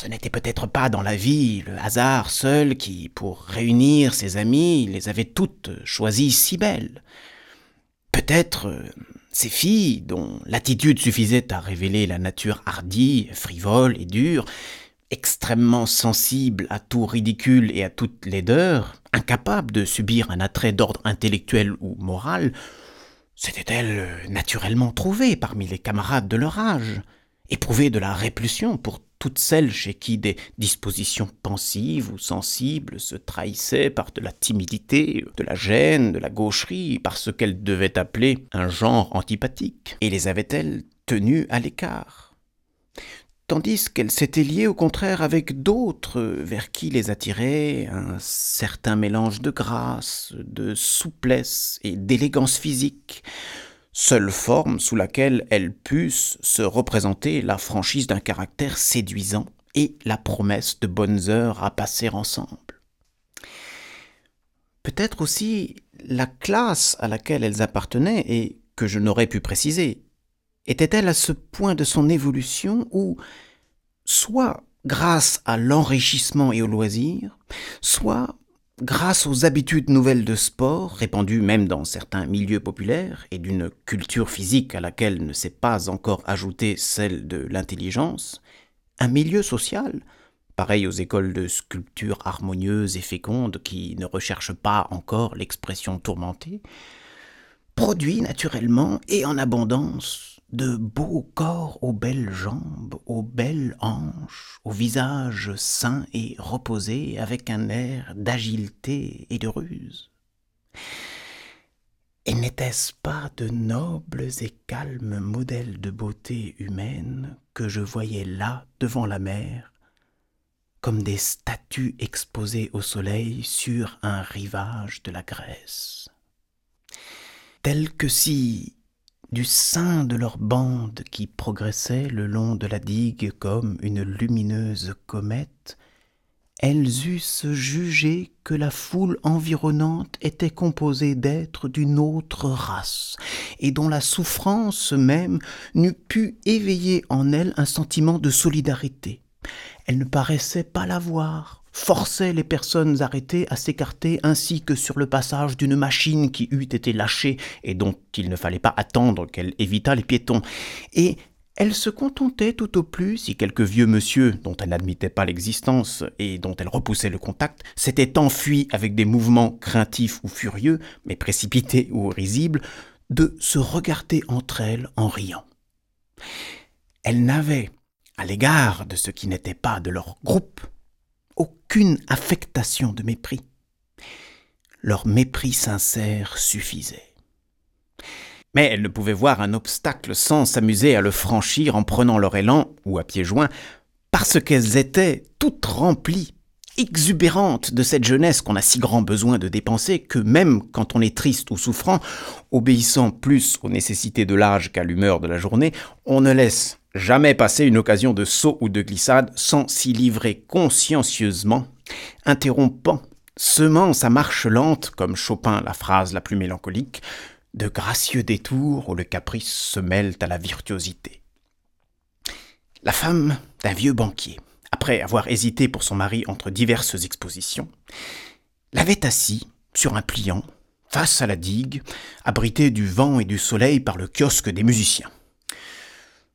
ce n'était peut-être pas dans la vie le hasard seul qui, pour réunir ses amis, les avait toutes choisies si belles. Peut-être euh, ces filles, dont l'attitude suffisait à révéler la nature hardie, frivole et dure, extrêmement sensible à tout ridicule et à toute laideur, incapable de subir un attrait d'ordre intellectuel ou moral, s'étaient-elles naturellement trouvées parmi les camarades de leur âge, éprouvées de la répulsion pour toutes celles chez qui des dispositions pensives ou sensibles se trahissaient par de la timidité, de la gêne, de la gaucherie, par ce qu'elles devaient appeler un genre antipathique, et les avaient-elles tenues à l'écart. Tandis qu'elles s'étaient liées au contraire avec d'autres vers qui les attirait un certain mélange de grâce, de souplesse et d'élégance physique, seule forme sous laquelle elles pussent se représenter la franchise d'un caractère séduisant et la promesse de bonnes heures à passer ensemble. Peut-être aussi la classe à laquelle elles appartenaient et que je n'aurais pu préciser était-elle à ce point de son évolution où, soit grâce à l'enrichissement et au loisir, soit grâce aux habitudes nouvelles de sport, répandues même dans certains milieux populaires, et d'une culture physique à laquelle ne s'est pas encore ajoutée celle de l'intelligence, un milieu social, pareil aux écoles de sculpture harmonieuse et féconde qui ne recherchent pas encore l'expression tourmentée, produit naturellement et en abondance de beaux corps aux belles jambes, aux belles hanches, au visage sain et reposé, avec un air d'agilité et de ruse. Et n'était-ce pas de nobles et calmes modèles de beauté humaine que je voyais là devant la mer, comme des statues exposées au soleil sur un rivage de la Grèce? Telles que si du sein de leur bande qui progressait le long de la digue comme une lumineuse comète, elles eussent jugé que la foule environnante était composée d'êtres d'une autre race, et dont la souffrance même n'eût pu éveiller en elles un sentiment de solidarité. Elles ne paraissaient pas l'avoir, forçait les personnes arrêtées à s'écarter ainsi que sur le passage d'une machine qui eût été lâchée et dont il ne fallait pas attendre qu'elle évitât les piétons. Et elle se contentait tout au plus si quelque vieux monsieur, dont elle n'admettait pas l'existence et dont elle repoussait le contact, s'était enfui avec des mouvements craintifs ou furieux, mais précipités ou risibles, de se regarder entre elles en riant. Elle n'avait, à l'égard de ce qui n'était pas de leur groupe, aucune affectation de mépris. Leur mépris sincère suffisait. Mais elles ne pouvaient voir un obstacle sans s'amuser à le franchir en prenant leur élan, ou à pieds joints, parce qu'elles étaient toutes remplies, exubérantes de cette jeunesse qu'on a si grand besoin de dépenser que même quand on est triste ou souffrant, obéissant plus aux nécessités de l'âge qu'à l'humeur de la journée, on ne laisse Jamais passer une occasion de saut ou de glissade sans s'y livrer consciencieusement, interrompant, semant sa marche lente, comme Chopin la phrase la plus mélancolique, de gracieux détours où le caprice se mêle à la virtuosité. La femme d'un vieux banquier, après avoir hésité pour son mari entre diverses expositions, l'avait assis sur un pliant, face à la digue, abrité du vent et du soleil par le kiosque des musiciens.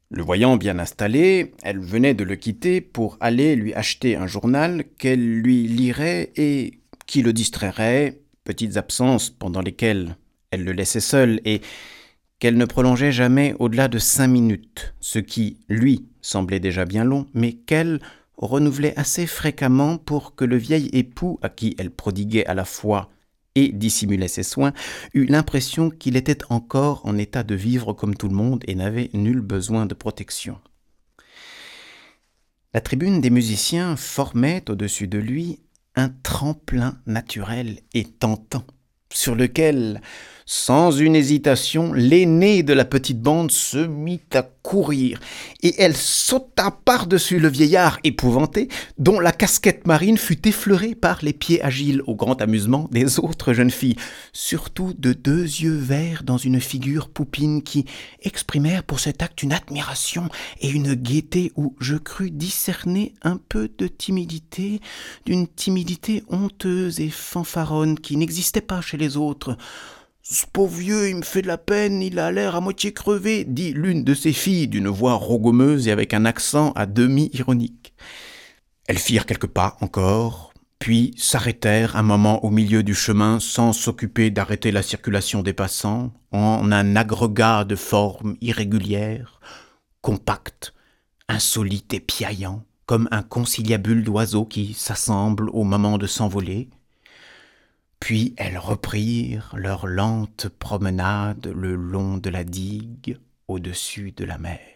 Le voyant bien installé, elle venait de le quitter pour aller lui acheter un journal qu'elle lui lirait et qui le distrairait, petites absences pendant lesquelles elle le laissait seul et qu'elle ne prolongeait jamais au-delà de cinq minutes, ce qui, lui, semblait déjà bien long, mais qu'elle renouvelait assez fréquemment pour que le vieil époux, à qui elle prodiguait à la fois et dissimulait ses soins, eut l'impression qu'il était encore en état de vivre comme tout le monde et n'avait nul besoin de protection. La tribune des musiciens formait au-dessus de lui un tremplin naturel et tentant, sur lequel Sans une hésitation, l'aînée de la petite bande se mit à courir, et elle sauta par-dessus le vieillard épouvanté, dont la casquette marine fut effleurée par les pieds agiles, au grand amusement des autres jeunes filles, surtout de deux yeux verts dans une figure poupine qui exprimèrent pour cet acte une admiration et une gaieté où je crus discerner un peu de timidité, d'une timidité honteuse et fanfaronne qui n'existait pas chez les autres. Ce pauvre vieux, il me fait de la peine, il a l'air à moitié crevé, dit l'une de ses filles d'une voix rogomeuse et avec un accent à demi ironique. Elles firent quelques pas encore, puis s'arrêtèrent un moment au milieu du chemin sans s'occuper d'arrêter la circulation des passants, en un agregat de formes irrégulières, compactes, insolites et piaillant, comme un conciliabule d'oiseaux qui s'assemblent au moment de s'envoler, puis elles reprirent leur lente promenade le long de la digue au-dessus de la mer.